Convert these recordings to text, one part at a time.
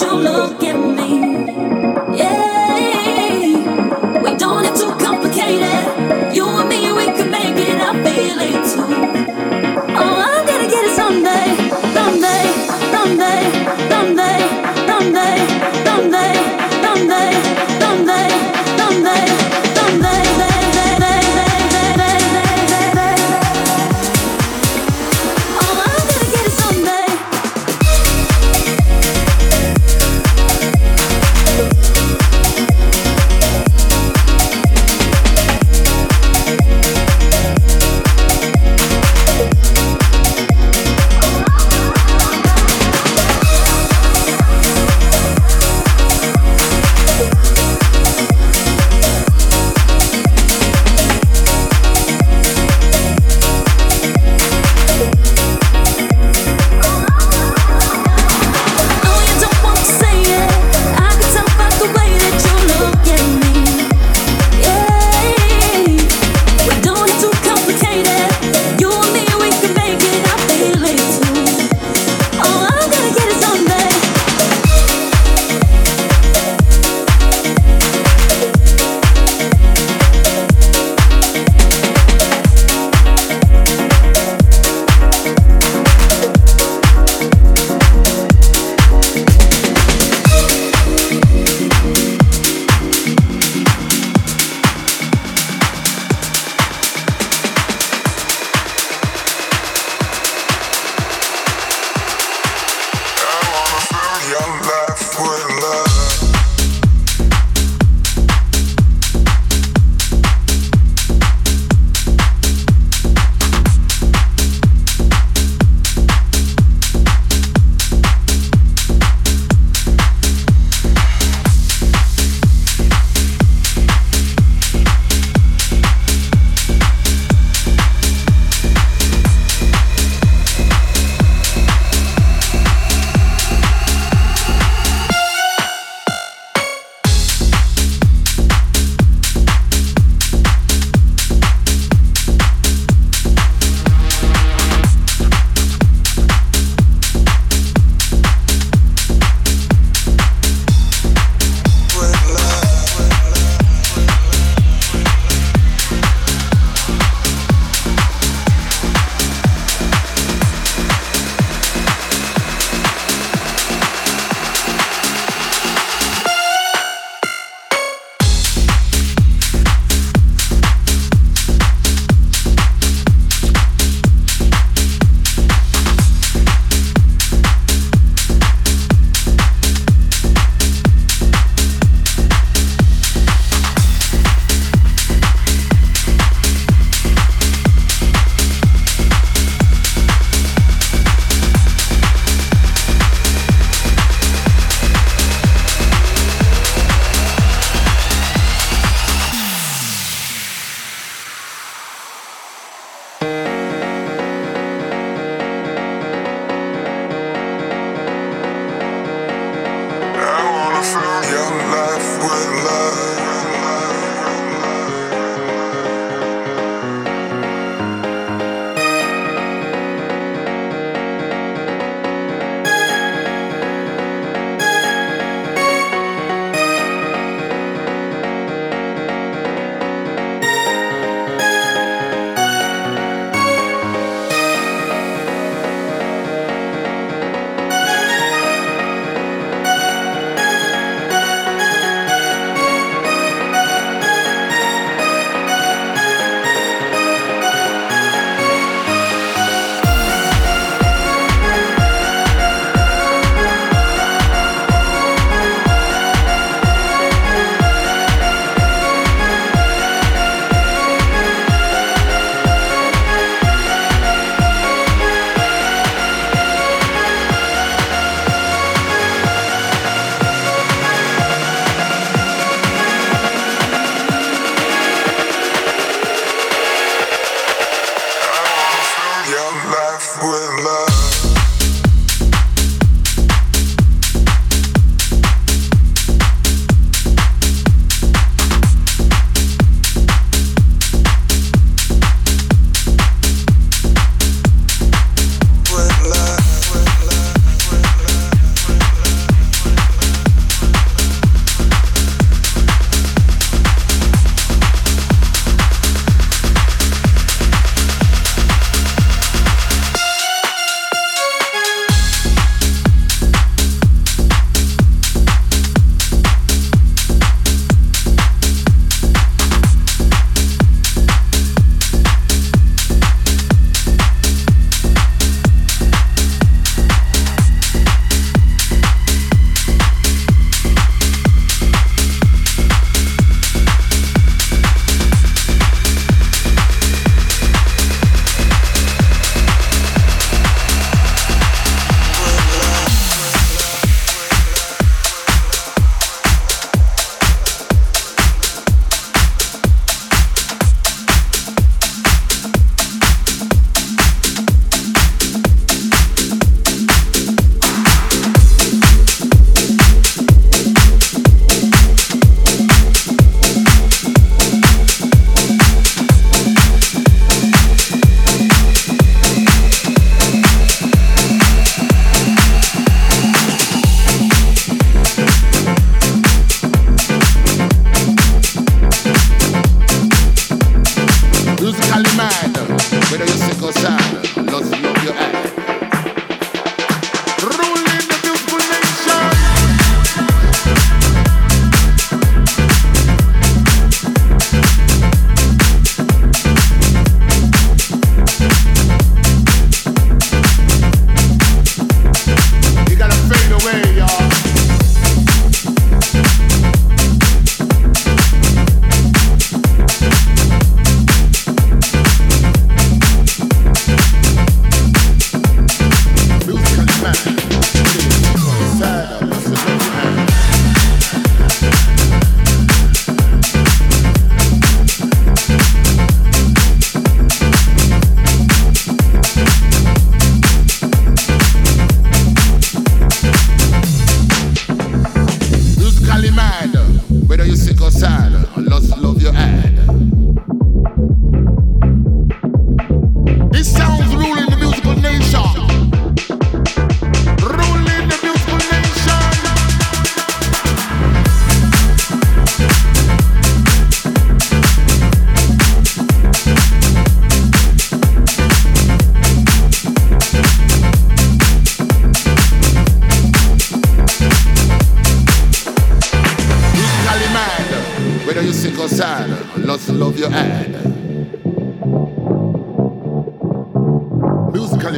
don't look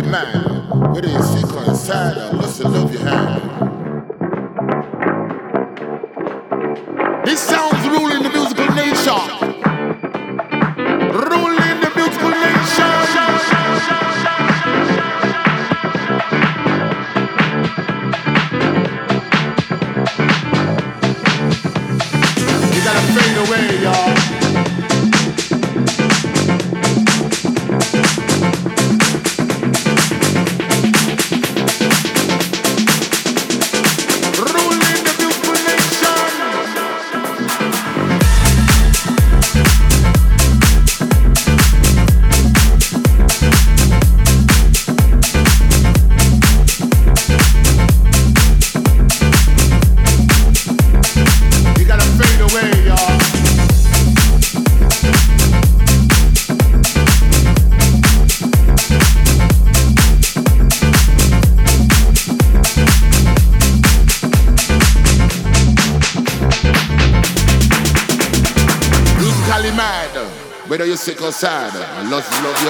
the mind, where they sit inside or listen, love you have. C'est side. I lost love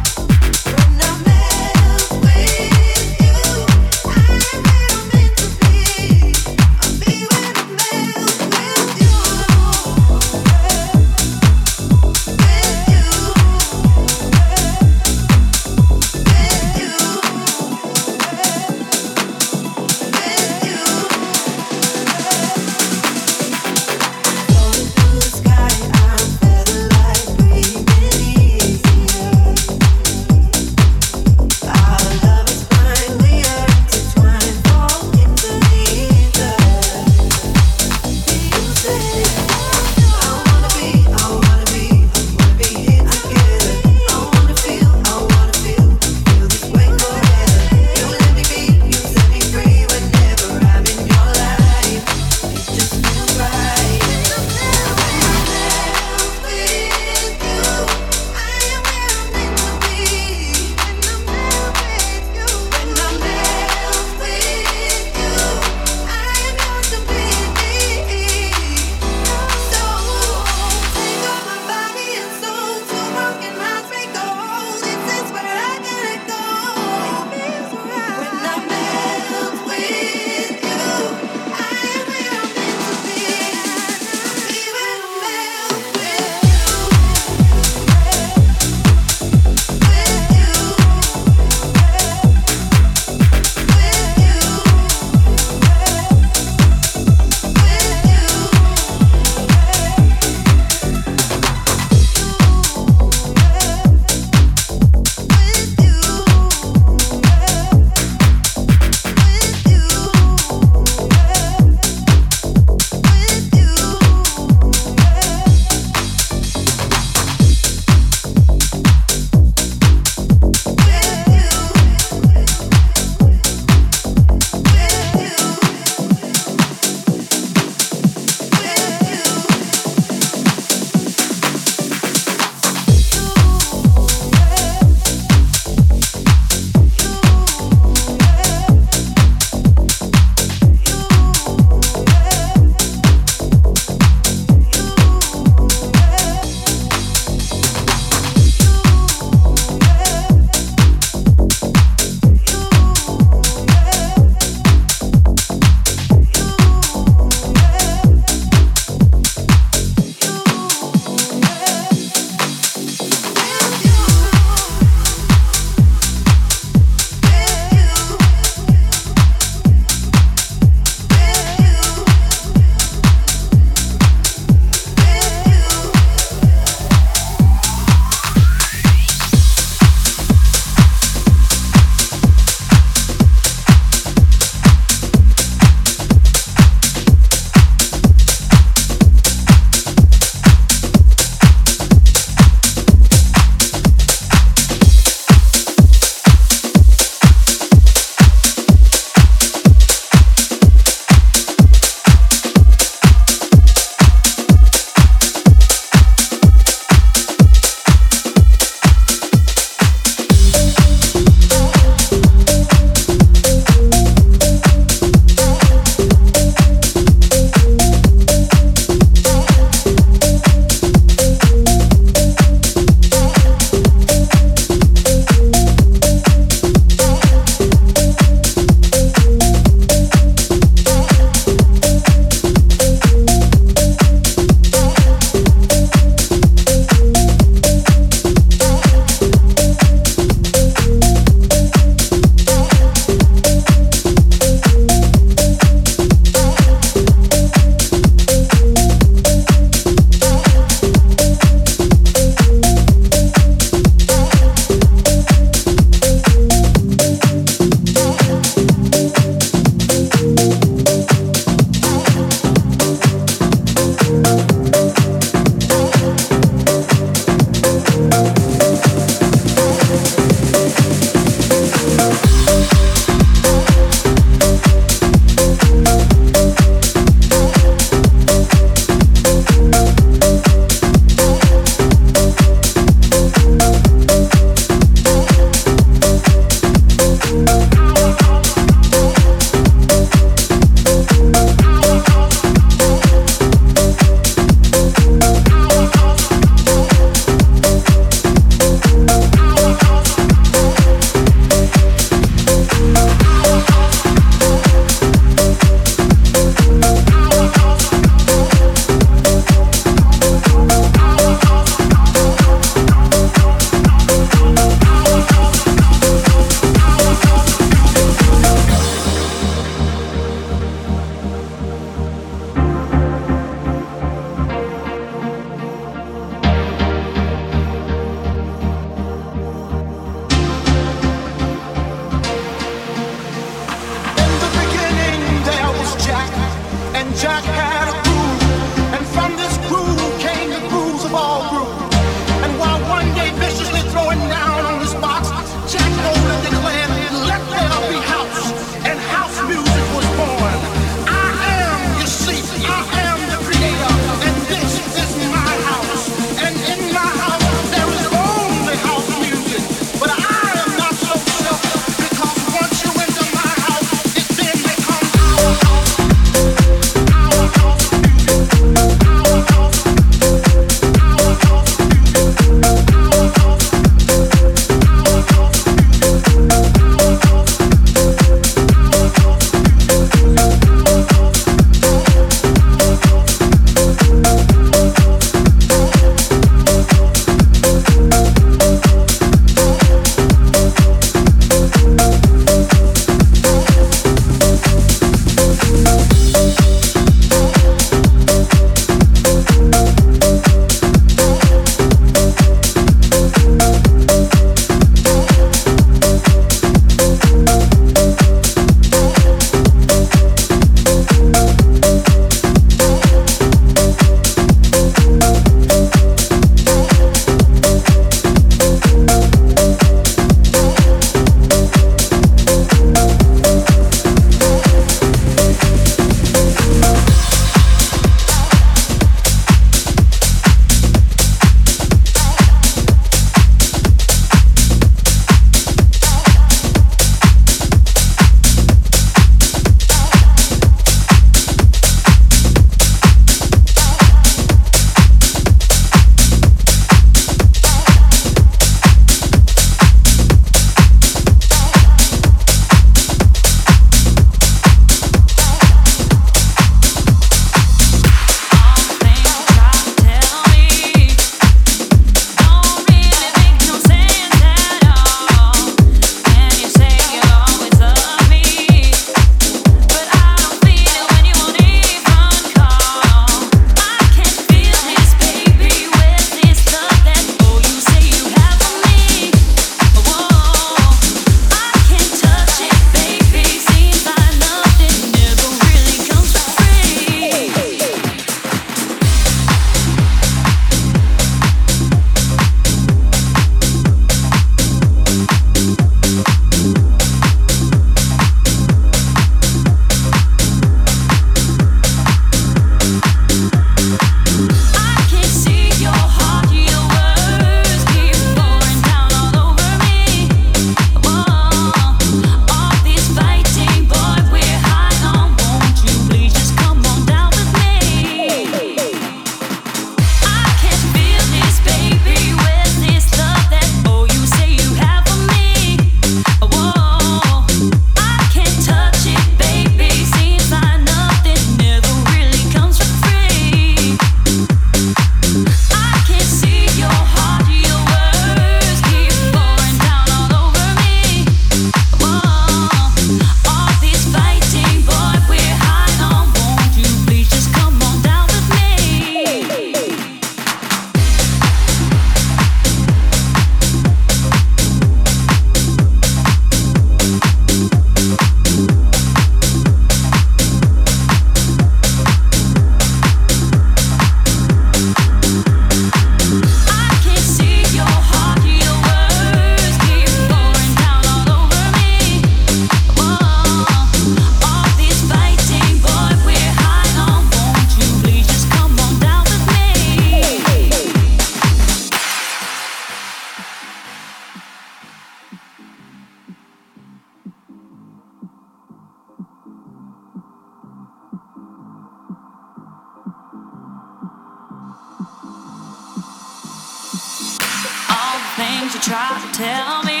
tell me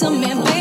to me, baby.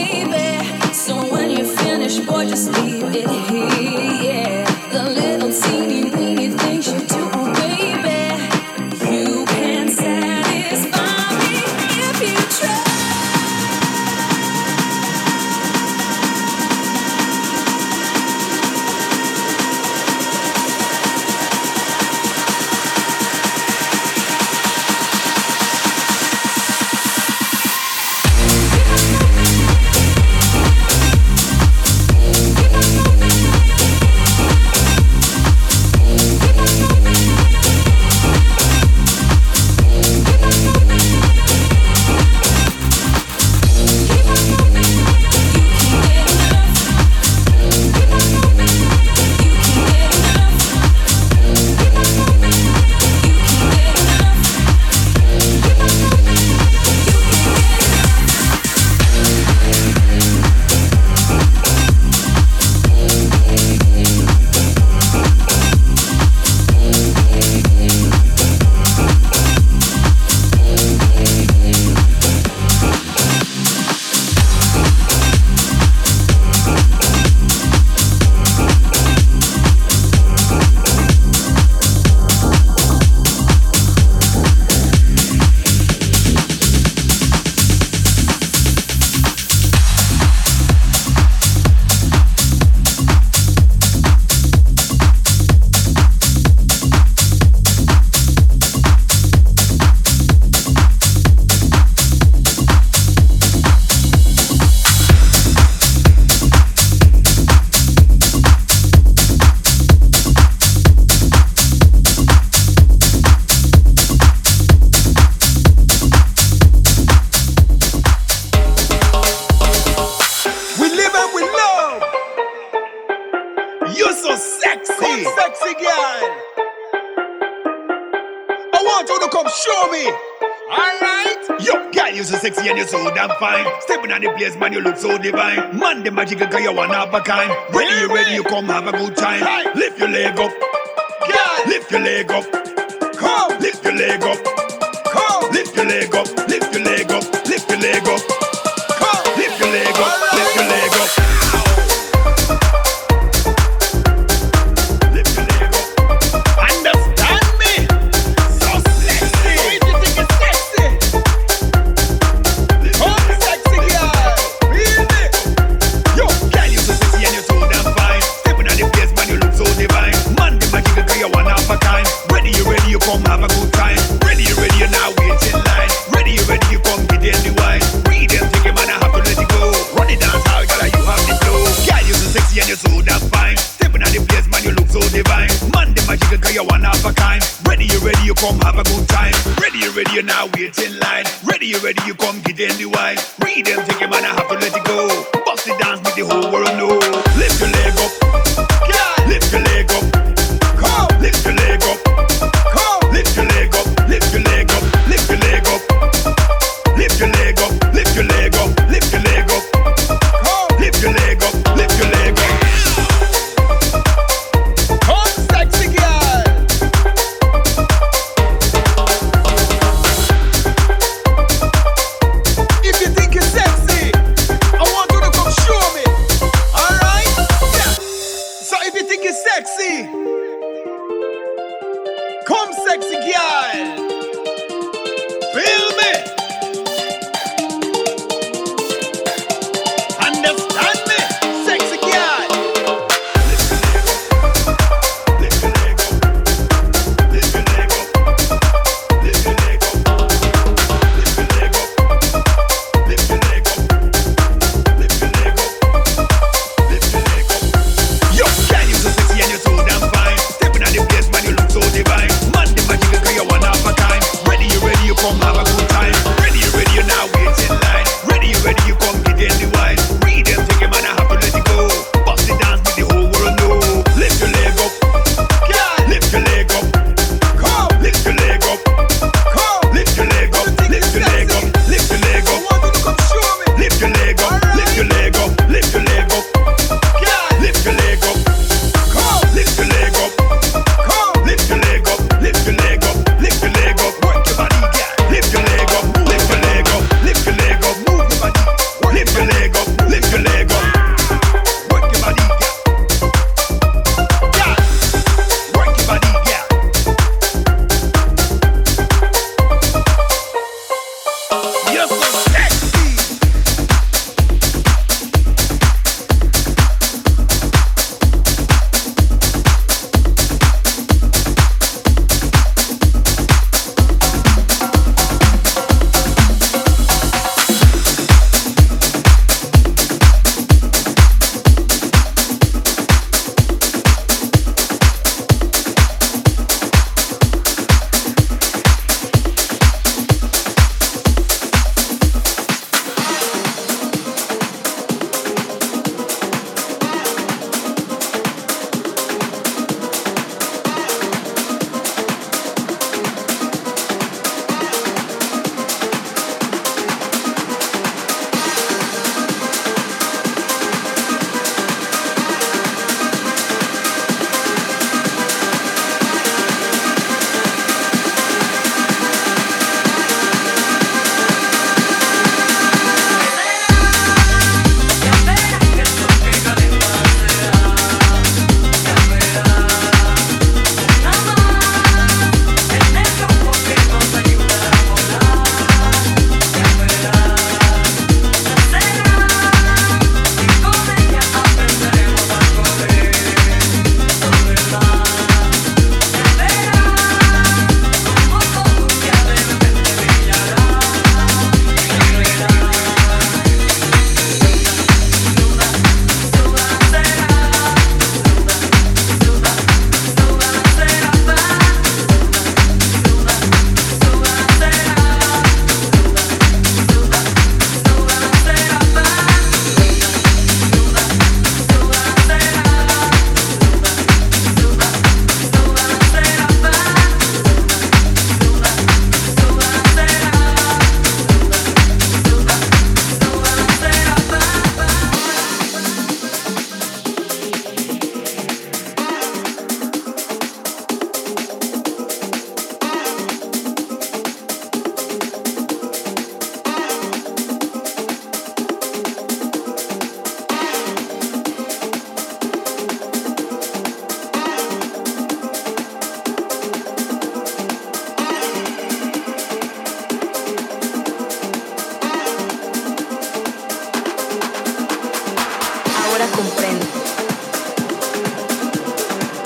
at the place, man, you look so divine. Man, the magic guy, you one of a kind. Ready, you ready, you come have a good time. Lift your leg up.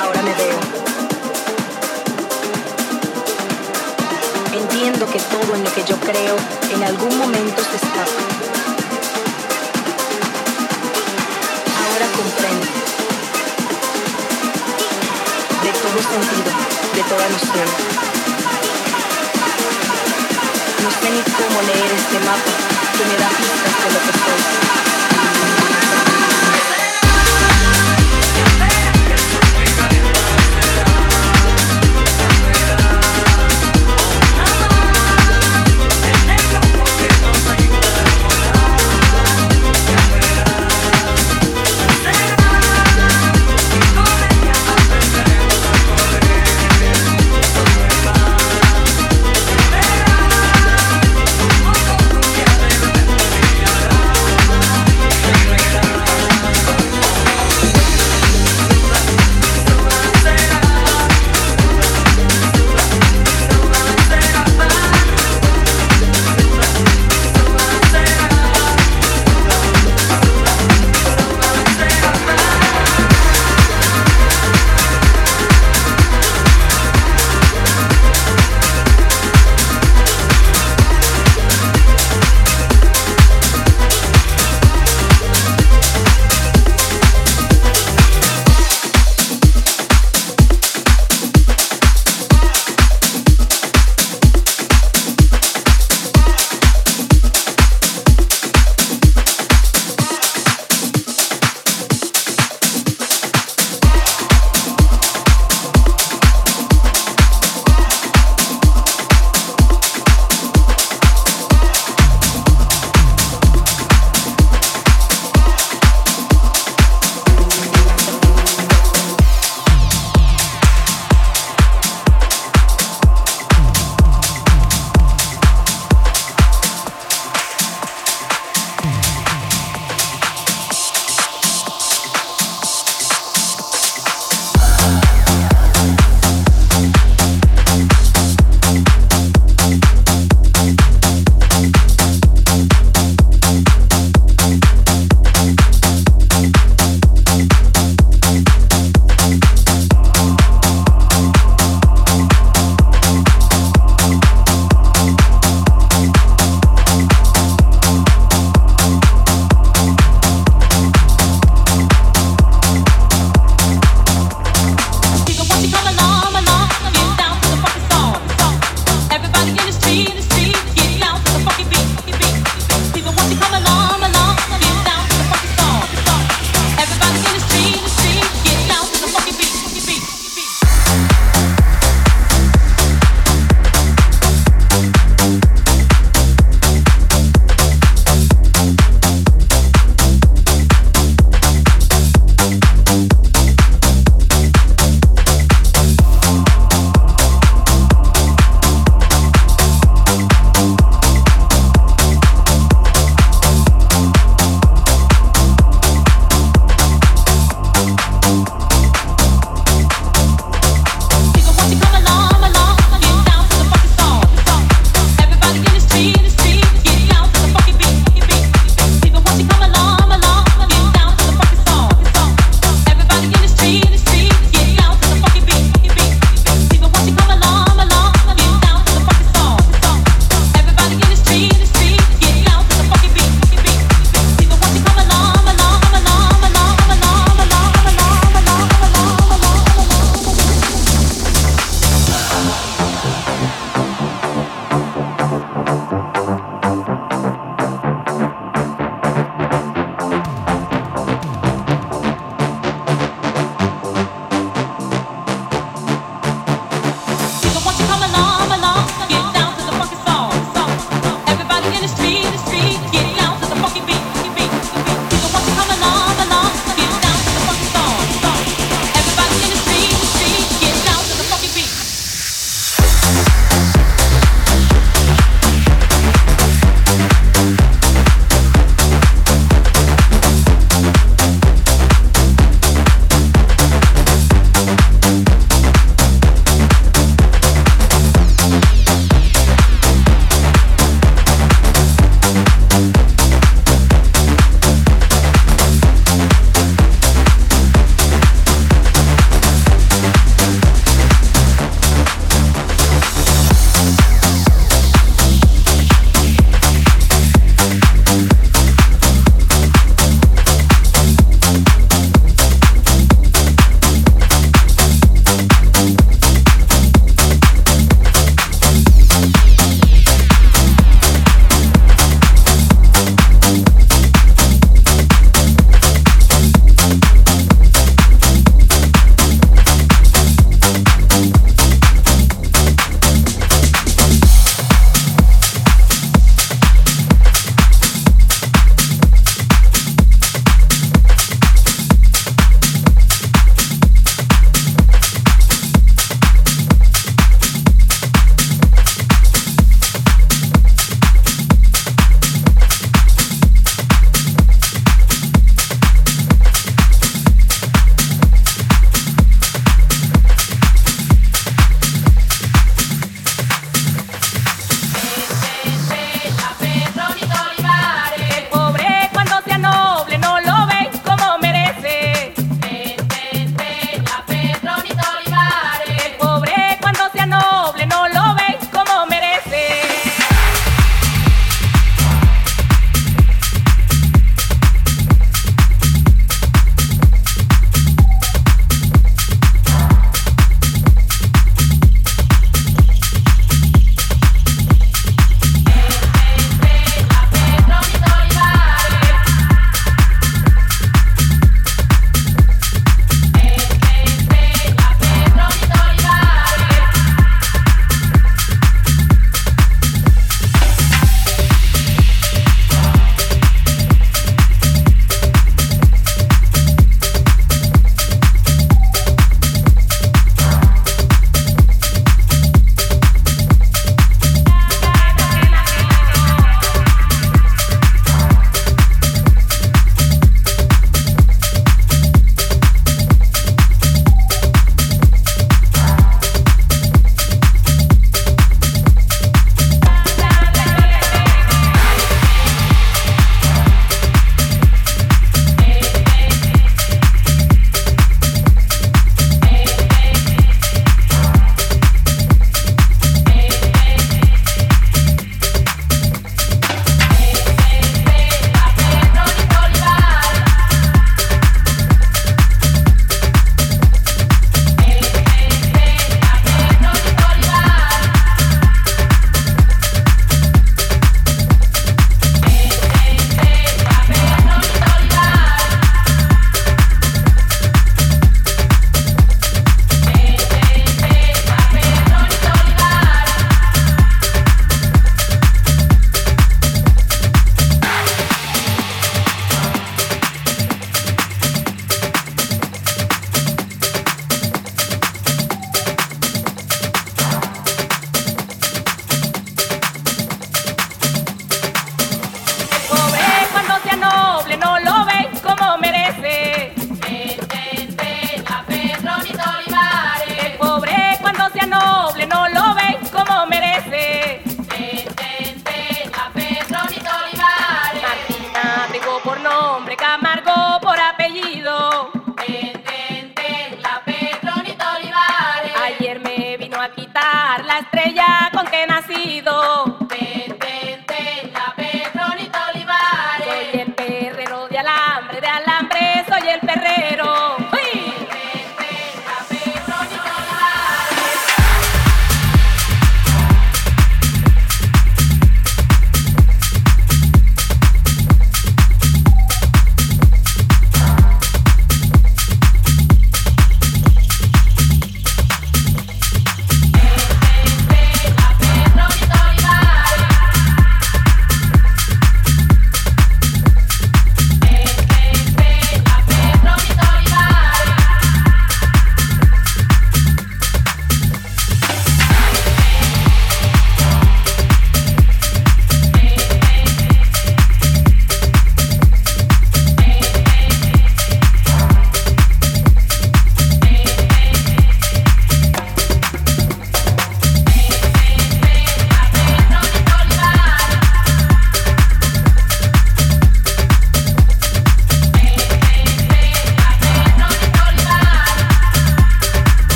Ahora me veo. Entiendo que todo en lo que yo creo en algún momento se escapa. Ahora comprendo. De todo sentido, de toda noción. No sé ni cómo leer este mapa que me da pistas de lo que soy.